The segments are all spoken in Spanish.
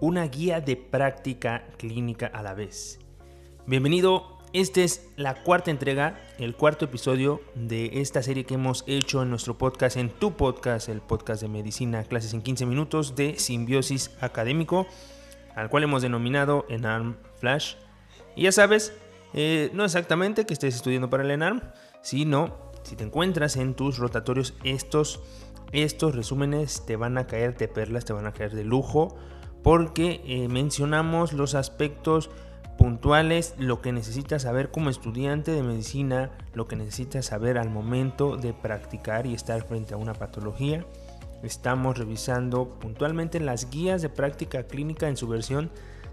una guía de práctica clínica a la vez. Bienvenido, esta es la cuarta entrega, el cuarto episodio de esta serie que hemos hecho en nuestro podcast, en tu podcast, el podcast de medicina, clases en 15 minutos de simbiosis académico, al cual hemos denominado ENARM Flash. Y ya sabes, eh, no exactamente que estés estudiando para el ENARM, sino si te encuentras en tus rotatorios estos estos resúmenes te van a caer de perlas, te van a caer de lujo, porque eh, mencionamos los aspectos puntuales, lo que necesitas saber como estudiante de medicina, lo que necesitas saber al momento de practicar y estar frente a una patología. Estamos revisando puntualmente las guías de práctica clínica en su versión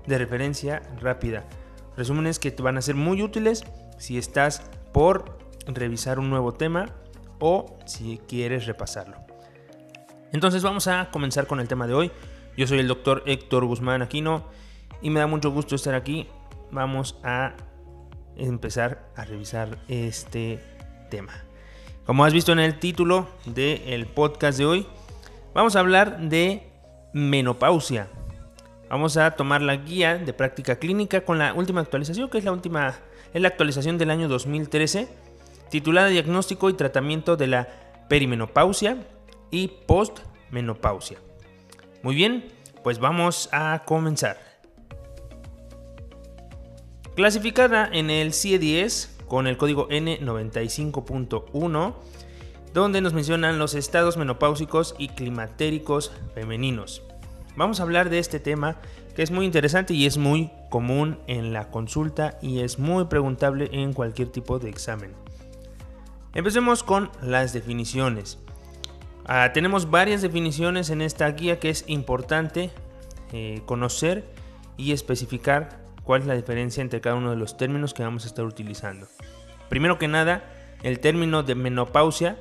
de referencia rápida. Resúmenes que te van a ser muy útiles si estás por revisar un nuevo tema o si quieres repasarlo. Entonces vamos a comenzar con el tema de hoy. Yo soy el doctor Héctor Guzmán Aquino y me da mucho gusto estar aquí. Vamos a empezar a revisar este tema. Como has visto en el título del podcast de hoy, vamos a hablar de menopausia. Vamos a tomar la guía de práctica clínica con la última actualización, que es la última, es la actualización del año 2013, titulada Diagnóstico y Tratamiento de la Perimenopausia y postmenopausia. Muy bien, pues vamos a comenzar. Clasificada en el CIE-10 con el código N95.1, donde nos mencionan los estados menopáusicos y climatéricos femeninos. Vamos a hablar de este tema que es muy interesante y es muy común en la consulta y es muy preguntable en cualquier tipo de examen. Empecemos con las definiciones. Ah, tenemos varias definiciones en esta guía que es importante eh, conocer y especificar cuál es la diferencia entre cada uno de los términos que vamos a estar utilizando. Primero que nada, el término de menopausia,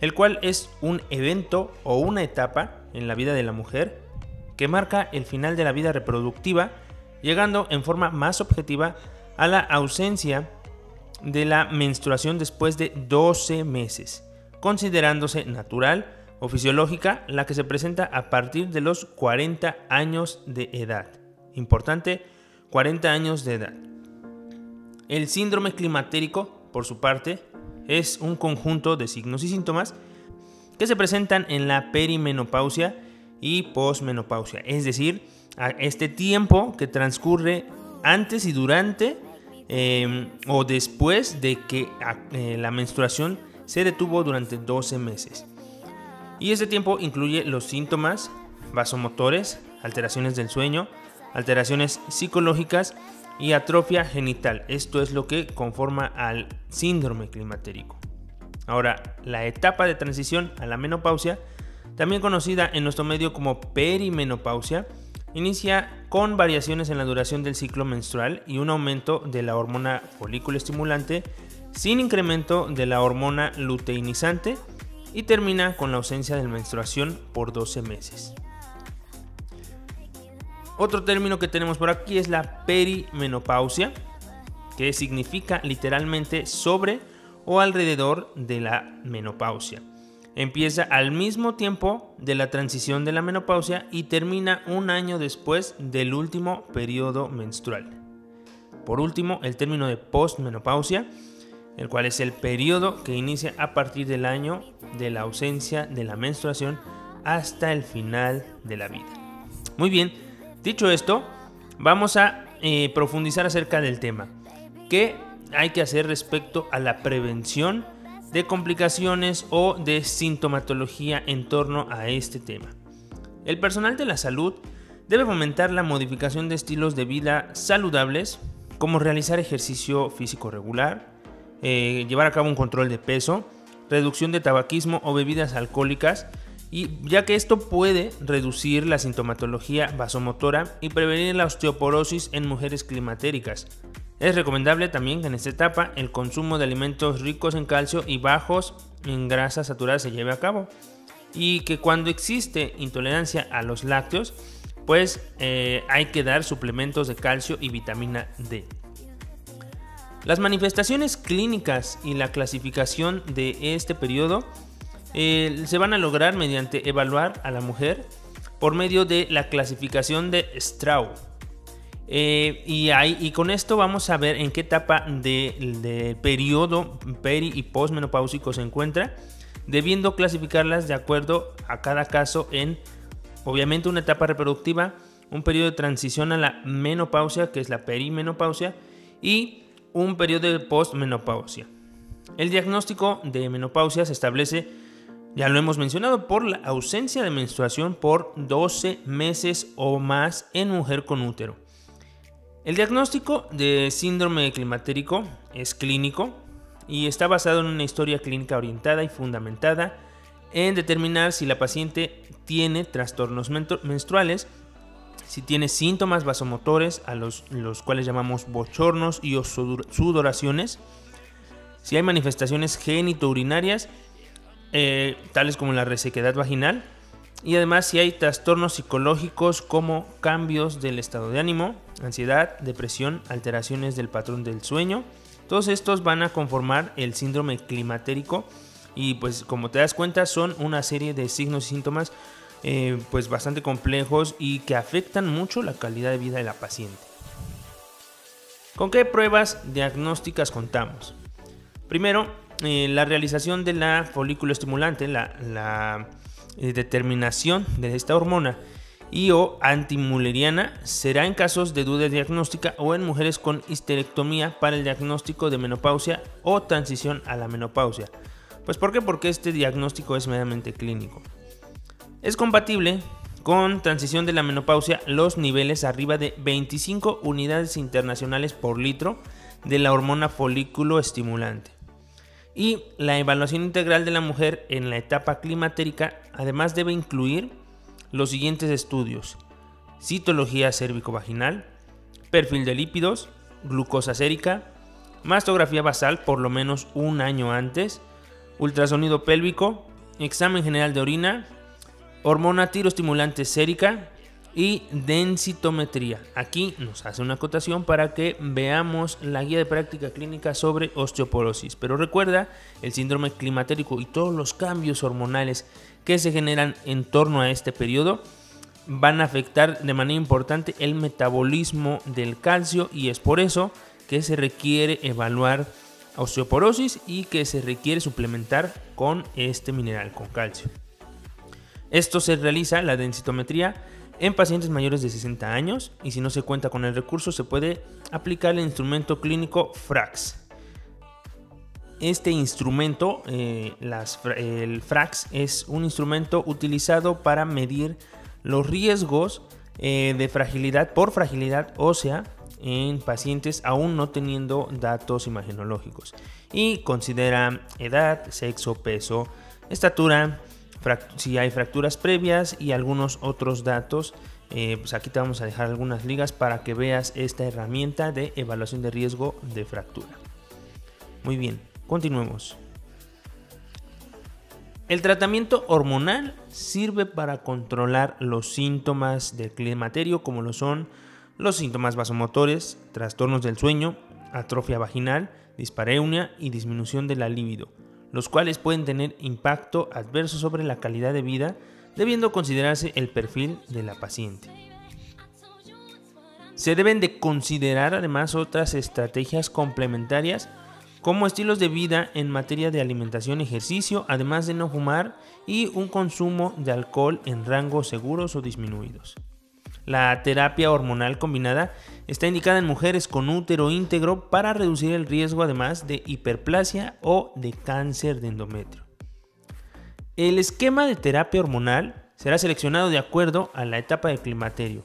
el cual es un evento o una etapa en la vida de la mujer que marca el final de la vida reproductiva, llegando en forma más objetiva a la ausencia de la menstruación después de 12 meses considerándose natural o fisiológica la que se presenta a partir de los 40 años de edad. Importante, 40 años de edad. El síndrome climatérico, por su parte, es un conjunto de signos y síntomas que se presentan en la perimenopausia y posmenopausia, es decir, a este tiempo que transcurre antes y durante eh, o después de que eh, la menstruación se detuvo durante 12 meses. Y ese tiempo incluye los síntomas vasomotores, alteraciones del sueño, alteraciones psicológicas y atrofia genital. Esto es lo que conforma al síndrome climatérico. Ahora, la etapa de transición a la menopausia, también conocida en nuestro medio como perimenopausia, inicia con variaciones en la duración del ciclo menstrual y un aumento de la hormona folículo estimulante sin incremento de la hormona luteinizante y termina con la ausencia de menstruación por 12 meses. Otro término que tenemos por aquí es la perimenopausia, que significa literalmente sobre o alrededor de la menopausia. Empieza al mismo tiempo de la transición de la menopausia y termina un año después del último periodo menstrual. Por último, el término de postmenopausia el cual es el periodo que inicia a partir del año de la ausencia de la menstruación hasta el final de la vida. Muy bien, dicho esto, vamos a eh, profundizar acerca del tema. ¿Qué hay que hacer respecto a la prevención de complicaciones o de sintomatología en torno a este tema? El personal de la salud debe fomentar la modificación de estilos de vida saludables, como realizar ejercicio físico regular, eh, llevar a cabo un control de peso, reducción de tabaquismo o bebidas alcohólicas, y ya que esto puede reducir la sintomatología vasomotora y prevenir la osteoporosis en mujeres climatéricas. Es recomendable también que en esta etapa el consumo de alimentos ricos en calcio y bajos en grasas saturadas se lleve a cabo. Y que cuando existe intolerancia a los lácteos, pues eh, hay que dar suplementos de calcio y vitamina D. Las manifestaciones clínicas y la clasificación de este periodo eh, se van a lograr mediante evaluar a la mujer por medio de la clasificación de Straub. Eh, y, y con esto vamos a ver en qué etapa del de periodo peri y postmenopáusico se encuentra, debiendo clasificarlas de acuerdo a cada caso en, obviamente, una etapa reproductiva, un periodo de transición a la menopausia, que es la perimenopausia, y un periodo de postmenopausia. El diagnóstico de menopausia se establece, ya lo hemos mencionado, por la ausencia de menstruación por 12 meses o más en mujer con útero. El diagnóstico de síndrome climatérico es clínico y está basado en una historia clínica orientada y fundamentada en determinar si la paciente tiene trastornos menstruales, si tiene síntomas vasomotores a los, los cuales llamamos bochornos y sudoraciones, si hay manifestaciones genitourinarias, eh, tales como la resequedad vaginal, y además si hay trastornos psicológicos como cambios del estado de ánimo, ansiedad, depresión, alteraciones del patrón del sueño. Todos estos van a conformar el síndrome climatérico. Y pues como te das cuenta son una serie de signos y síntomas eh, pues bastante complejos y que afectan mucho la calidad de vida de la paciente. ¿Con qué pruebas diagnósticas contamos? Primero, eh, la realización de la folículo estimulante, la eh, determinación de esta hormona y o antimuleriana será en casos de duda diagnóstica o en mujeres con histerectomía para el diagnóstico de menopausia o transición a la menopausia. Pues ¿por qué? Porque este diagnóstico es meramente clínico. Es compatible con transición de la menopausia los niveles arriba de 25 unidades internacionales por litro de la hormona folículo estimulante. Y la evaluación integral de la mujer en la etapa climatérica además debe incluir los siguientes estudios: citología cérvico-vaginal, perfil de lípidos, glucosa sérica, mastografía basal por lo menos un año antes, ultrasonido pélvico, examen general de orina, hormona tiroestimulante sérica, y densitometría. Aquí nos hace una acotación para que veamos la guía de práctica clínica sobre osteoporosis. Pero recuerda, el síndrome climatérico y todos los cambios hormonales que se generan en torno a este periodo van a afectar de manera importante el metabolismo del calcio y es por eso que se requiere evaluar osteoporosis y que se requiere suplementar con este mineral, con calcio. Esto se realiza, la densitometría, en pacientes mayores de 60 años y si no se cuenta con el recurso se puede aplicar el instrumento clínico FRAX. Este instrumento, eh, el FRAX, es un instrumento utilizado para medir los riesgos eh, de fragilidad por fragilidad ósea en pacientes aún no teniendo datos imagenológicos y considera edad, sexo, peso, estatura, si hay fracturas previas y algunos otros datos. Eh, pues aquí te vamos a dejar algunas ligas para que veas esta herramienta de evaluación de riesgo de fractura. Muy bien, continuemos. El tratamiento hormonal sirve para controlar los síntomas del climaterio como lo son los síntomas vasomotores, trastornos del sueño, atrofia vaginal, dispareunia y disminución de la libido los cuales pueden tener impacto adverso sobre la calidad de vida, debiendo considerarse el perfil de la paciente. Se deben de considerar además otras estrategias complementarias como estilos de vida en materia de alimentación y ejercicio, además de no fumar y un consumo de alcohol en rangos seguros o disminuidos. La terapia hormonal combinada está indicada en mujeres con útero íntegro para reducir el riesgo además de hiperplasia o de cáncer de endometrio. El esquema de terapia hormonal será seleccionado de acuerdo a la etapa de climaterio,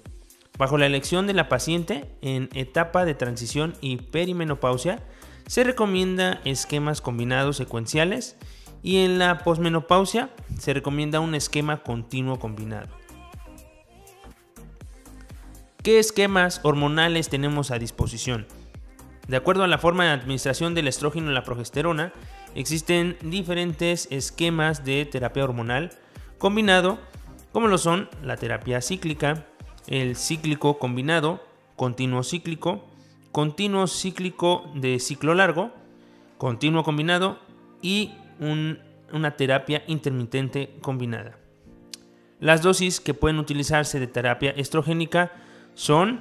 bajo la elección de la paciente en etapa de transición y perimenopausia, se recomienda esquemas combinados secuenciales y en la posmenopausia se recomienda un esquema continuo combinado. ¿Qué esquemas hormonales tenemos a disposición? De acuerdo a la forma de administración del estrógeno y la progesterona, existen diferentes esquemas de terapia hormonal combinado, como lo son la terapia cíclica, el cíclico combinado, continuo cíclico, continuo cíclico de ciclo largo, continuo combinado y una terapia intermitente combinada. Las dosis que pueden utilizarse de terapia estrogénica son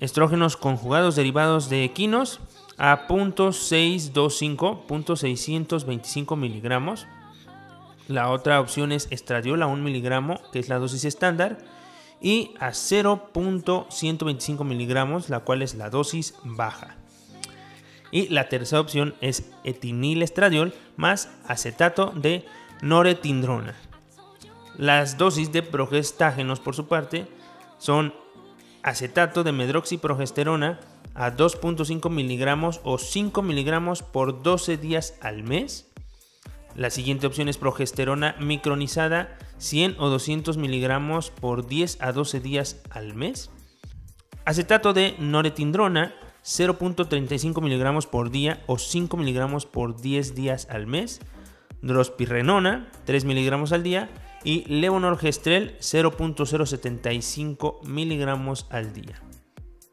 estrógenos conjugados derivados de equinos a 0.625, 0.625 miligramos. La otra opción es estradiol a 1 miligramo, que es la dosis estándar, y a 0.125 miligramos, la cual es la dosis baja. Y la tercera opción es etinilestradiol más acetato de noretindrona. Las dosis de progestágenos, por su parte, son acetato de medroxiprogesterona a 2.5 miligramos o 5 miligramos por 12 días al mes. La siguiente opción es progesterona micronizada 100 o 200 miligramos por 10 a 12 días al mes. Acetato de noretindrona 0.35 miligramos por día o 5 miligramos por 10 días al mes. Drospirrenona 3 miligramos al día y levonorgestrel 0.075 miligramos al día.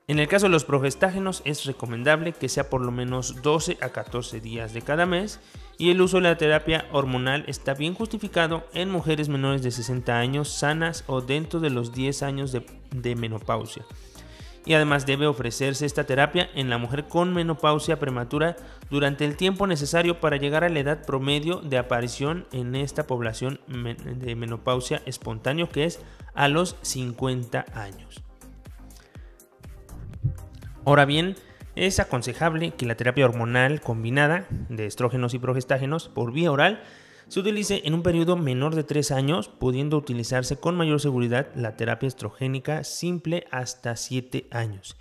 En el caso de los progestágenos es recomendable que sea por lo menos 12 a 14 días de cada mes y el uso de la terapia hormonal está bien justificado en mujeres menores de 60 años sanas o dentro de los 10 años de, de menopausia. Y además debe ofrecerse esta terapia en la mujer con menopausia prematura durante el tiempo necesario para llegar a la edad promedio de aparición en esta población de menopausia espontáneo que es a los 50 años. Ahora bien, es aconsejable que la terapia hormonal combinada de estrógenos y progestágenos por vía oral se utilice en un periodo menor de 3 años, pudiendo utilizarse con mayor seguridad la terapia estrogénica simple hasta 7 años.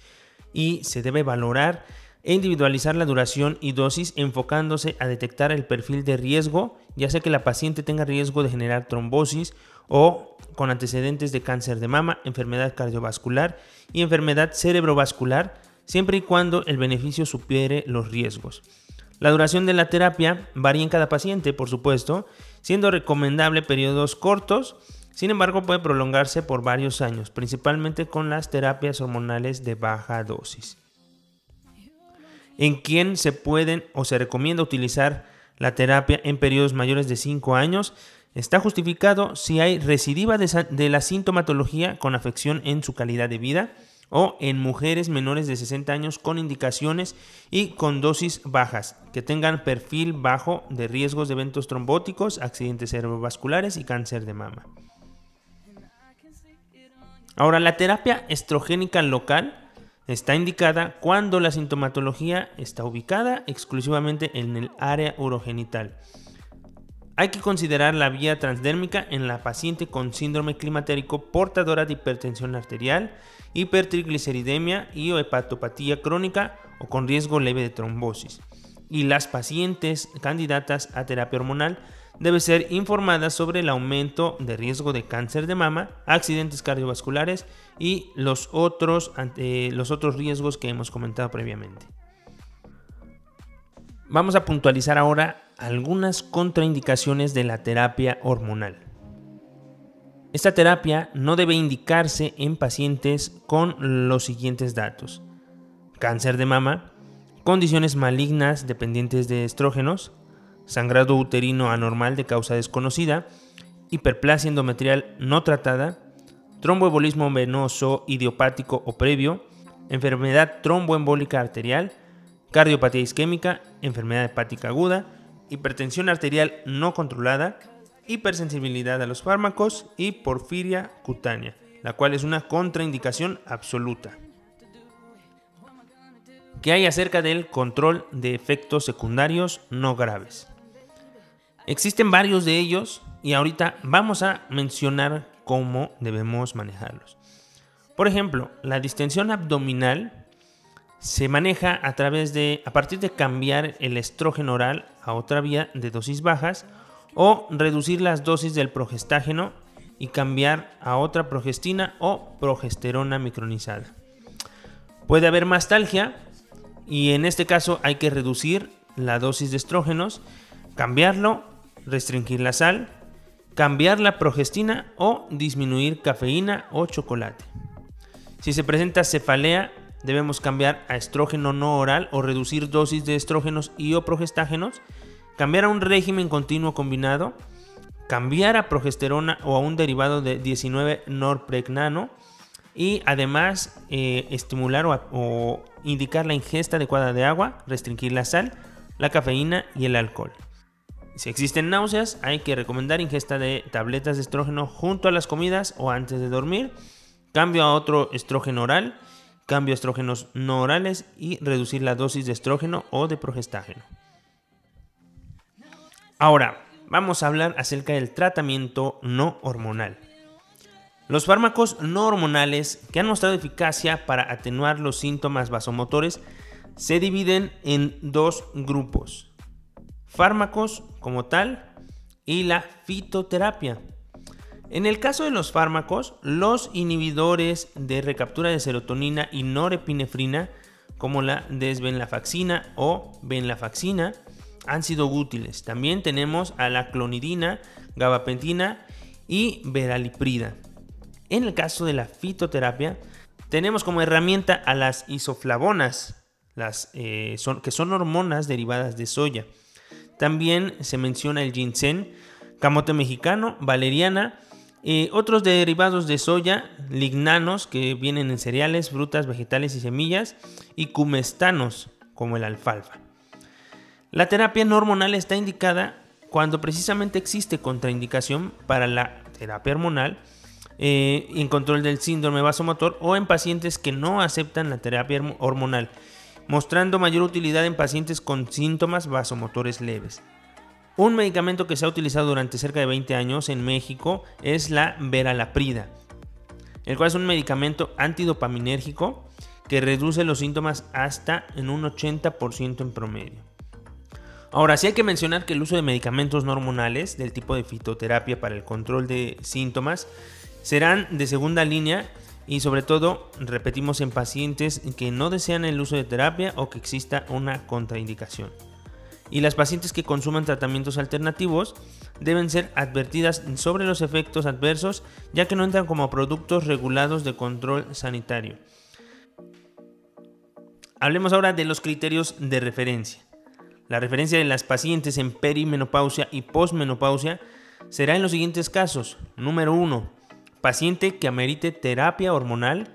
Y se debe valorar e individualizar la duración y dosis enfocándose a detectar el perfil de riesgo, ya sea que la paciente tenga riesgo de generar trombosis o con antecedentes de cáncer de mama, enfermedad cardiovascular y enfermedad cerebrovascular, siempre y cuando el beneficio supere los riesgos. La duración de la terapia varía en cada paciente, por supuesto, siendo recomendable periodos cortos, sin embargo puede prolongarse por varios años, principalmente con las terapias hormonales de baja dosis. En quien se pueden o se recomienda utilizar la terapia en periodos mayores de 5 años, está justificado si hay recidiva de la sintomatología con afección en su calidad de vida, o en mujeres menores de 60 años con indicaciones y con dosis bajas, que tengan perfil bajo de riesgos de eventos trombóticos, accidentes cerebrovasculares y cáncer de mama. Ahora, la terapia estrogénica local está indicada cuando la sintomatología está ubicada exclusivamente en el área urogenital. Hay que considerar la vía transdérmica en la paciente con síndrome climatérico portadora de hipertensión arterial hipertrigliceridemia y o hepatopatía crónica o con riesgo leve de trombosis. Y las pacientes candidatas a terapia hormonal deben ser informadas sobre el aumento de riesgo de cáncer de mama, accidentes cardiovasculares y los otros, los otros riesgos que hemos comentado previamente. Vamos a puntualizar ahora algunas contraindicaciones de la terapia hormonal. Esta terapia no debe indicarse en pacientes con los siguientes datos. Cáncer de mama, condiciones malignas dependientes de estrógenos, sangrado uterino anormal de causa desconocida, hiperplasia endometrial no tratada, tromboembolismo venoso idiopático o previo, enfermedad tromboembólica arterial, cardiopatía isquémica, enfermedad hepática aguda, hipertensión arterial no controlada, hipersensibilidad a los fármacos y porfiria cutánea, la cual es una contraindicación absoluta. ¿Qué hay acerca del control de efectos secundarios no graves? Existen varios de ellos y ahorita vamos a mencionar cómo debemos manejarlos. Por ejemplo, la distensión abdominal se maneja a través de a partir de cambiar el estrógeno oral a otra vía de dosis bajas o reducir las dosis del progestágeno y cambiar a otra progestina o progesterona micronizada. Puede haber mastalgia y en este caso hay que reducir la dosis de estrógenos, cambiarlo, restringir la sal, cambiar la progestina o disminuir cafeína o chocolate. Si se presenta cefalea, debemos cambiar a estrógeno no oral o reducir dosis de estrógenos y o progestágenos cambiar a un régimen continuo combinado, cambiar a progesterona o a un derivado de 19 norpregnano y además eh, estimular o, indicar la ingesta adecuada de agua, restringir la sal, la cafeína y el alcohol. Si existen náuseas, hay que recomendar ingesta de tabletas de estrógeno junto a las comidas o antes de dormir, cambio a otro estrógeno oral, cambio a estrógenos no orales y reducir la dosis de estrógeno o de progestágeno. Ahora, vamos a hablar acerca del tratamiento no hormonal. Los fármacos no hormonales que han mostrado eficacia para atenuar los síntomas vasomotores se dividen en dos grupos. Fármacos como tal y la fitoterapia. En el caso de los fármacos, los inhibidores de recaptura de serotonina y norepinefrina, como la desvenlafaxina o venlafaxina, han sido útiles. También tenemos a la clonidina, gabapentina y veraliprida. En el caso de la fitoterapia, tenemos como herramienta a las isoflavonas, eh, que son hormonas derivadas de soya. También se menciona el ginseng, camote mexicano, valeriana, otros derivados de soya, lignanos que vienen en cereales, frutas, vegetales y semillas, y cumestanos como el alfalfa. La terapia no hormonal está indicada cuando precisamente existe contraindicación para la terapia hormonal eh, en control del síndrome vasomotor o en pacientes que no aceptan la terapia hormonal, mostrando mayor utilidad en pacientes con síntomas vasomotores leves. Un medicamento que se ha utilizado durante cerca de 20 años en México es la veralaprida, el cual es un medicamento antidopaminérgico que reduce los síntomas hasta en un 80% en promedio. Ahora, sí hay que mencionar que el uso de medicamentos hormonales del tipo de fitoterapia para el control de síntomas serán de segunda línea y sobre todo repetimos en pacientes que no desean el uso de terapia o que exista una contraindicación. Y las pacientes que consuman tratamientos alternativos deben ser advertidas sobre los efectos adversos ya que no entran como productos regulados de control sanitario. Hablemos ahora de los criterios de referencia. La referencia de las pacientes en perimenopausia y posmenopausia será en los siguientes casos. Número 1 paciente que amerite terapia hormonal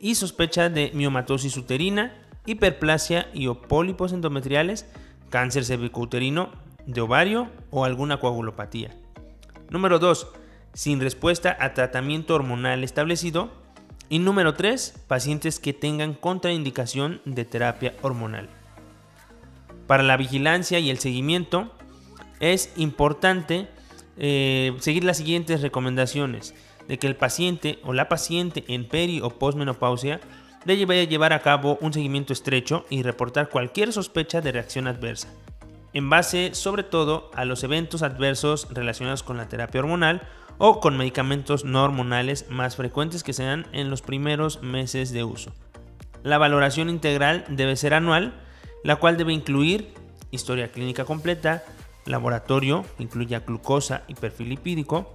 y sospecha de miomatosis uterina, hiperplasia y o pólipos endometriales, cáncer cervicouterino de ovario o alguna coagulopatía. Número 2. Sin respuesta a tratamiento hormonal establecido. Y número 3. Pacientes que tengan contraindicación de terapia hormonal. Para la vigilancia y el seguimiento es importante eh, seguir las siguientes recomendaciones de que el paciente o la paciente en peri o posmenopausia debe llevar a cabo un seguimiento estrecho y reportar cualquier sospecha de reacción adversa, en base sobre todo a los eventos adversos relacionados con la terapia hormonal o con medicamentos no hormonales más frecuentes que se dan en los primeros meses de uso. La valoración integral debe ser anual, la cual debe incluir historia clínica completa, laboratorio, incluya glucosa y perfil lipídico,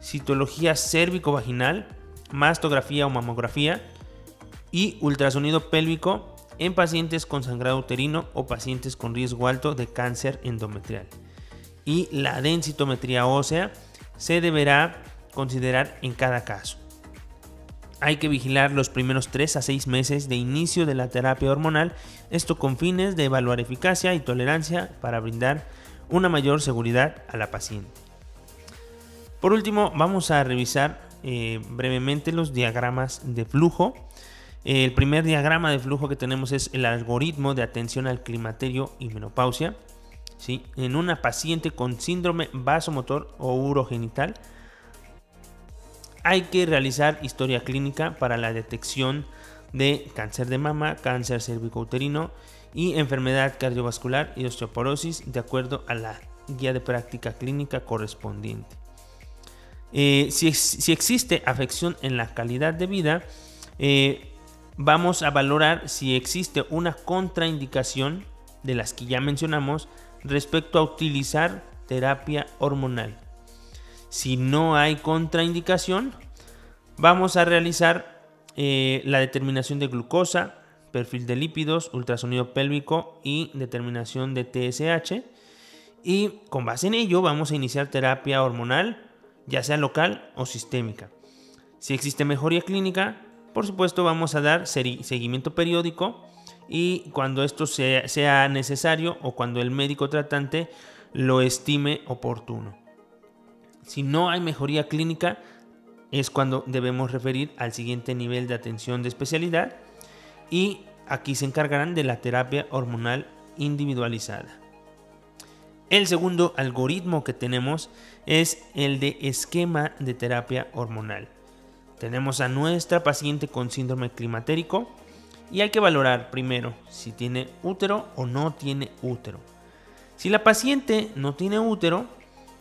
citología cérvico-vaginal, mastografía o mamografía y ultrasonido pélvico en pacientes con sangrado uterino o pacientes con riesgo alto de cáncer endometrial. Y la densitometría ósea se deberá considerar en cada caso. Hay que vigilar los primeros 3 a 6 meses de inicio de la terapia hormonal, esto con fines de evaluar eficacia y tolerancia para brindar una mayor seguridad a la paciente. Por último, vamos a revisar eh, brevemente los diagramas de flujo. El primer diagrama de flujo que tenemos es el algoritmo de atención al climaterio y menopausia. ¿sí? En una paciente con síndrome vasomotor o urogenital, hay que realizar historia clínica para la detección de cáncer de mama, cáncer cervicouterino y enfermedad cardiovascular y osteoporosis de acuerdo a la guía de práctica clínica correspondiente. Eh, si, existe afección en la calidad de vida, eh, vamos a valorar si existe una contraindicación de las que ya mencionamos respecto a utilizar terapia hormonal. Si no hay contraindicación, vamos a realizar eh, la determinación de glucosa, perfil de lípidos, ultrasonido pélvico y determinación de TSH y con base en ello vamos a iniciar terapia hormonal, ya sea local o sistémica. Si existe mejoría clínica, por supuesto vamos a dar seguimiento periódico y cuando esto sea, necesario o cuando el médico tratante lo estime oportuno. Si no hay mejoría clínica, es cuando debemos referir al siguiente nivel de atención de especialidad y aquí se encargarán de la terapia hormonal individualizada. El segundo algoritmo que tenemos es el de esquema de terapia hormonal. Tenemos a nuestra paciente con síndrome climatérico y hay que valorar primero si tiene útero o no tiene útero. Si la paciente no tiene útero,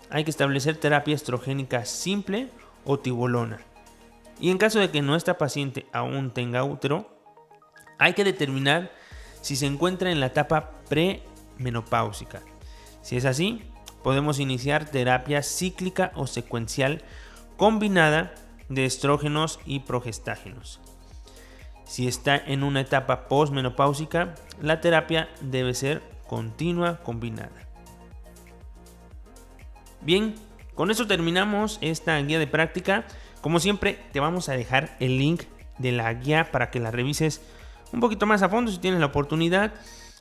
hay que establecer terapia estrogénica simple o tibolona. Y en caso de que nuestra paciente aún tenga útero, hay que determinar si se encuentra en la etapa premenopáusica. Si es así, podemos iniciar terapia cíclica o secuencial combinada de estrógenos y progestágenos. Si está en una etapa postmenopáusica, la terapia debe ser continua combinada. Bien, con eso terminamos esta guía de práctica. Como siempre, te vamos a dejar el link de la guía para que la revises un poquito más a fondo si tienes la oportunidad.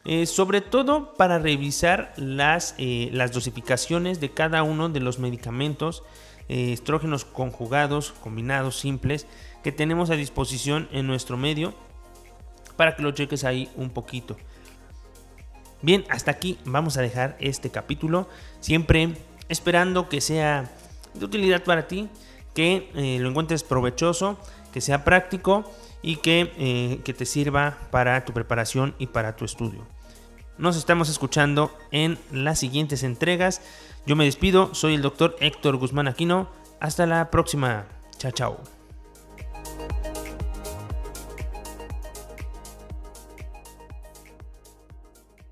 Eh, sobre todo para revisar las, eh, las, dosificaciones de cada uno de los medicamentos eh, estrógenos conjugados, combinados, simples, que tenemos a disposición en nuestro medio, para que lo cheques ahí un poquito. Bien, hasta aquí vamos a dejar este capítulo, siempre esperando que sea de utilidad para ti, que lo encuentres provechoso, que sea práctico y que, eh, que te sirva para tu preparación y para tu estudio. Nos estamos escuchando en las siguientes entregas. Yo me despido, soy el doctor Héctor Guzmán Aquino. Hasta la próxima. Chao, chao.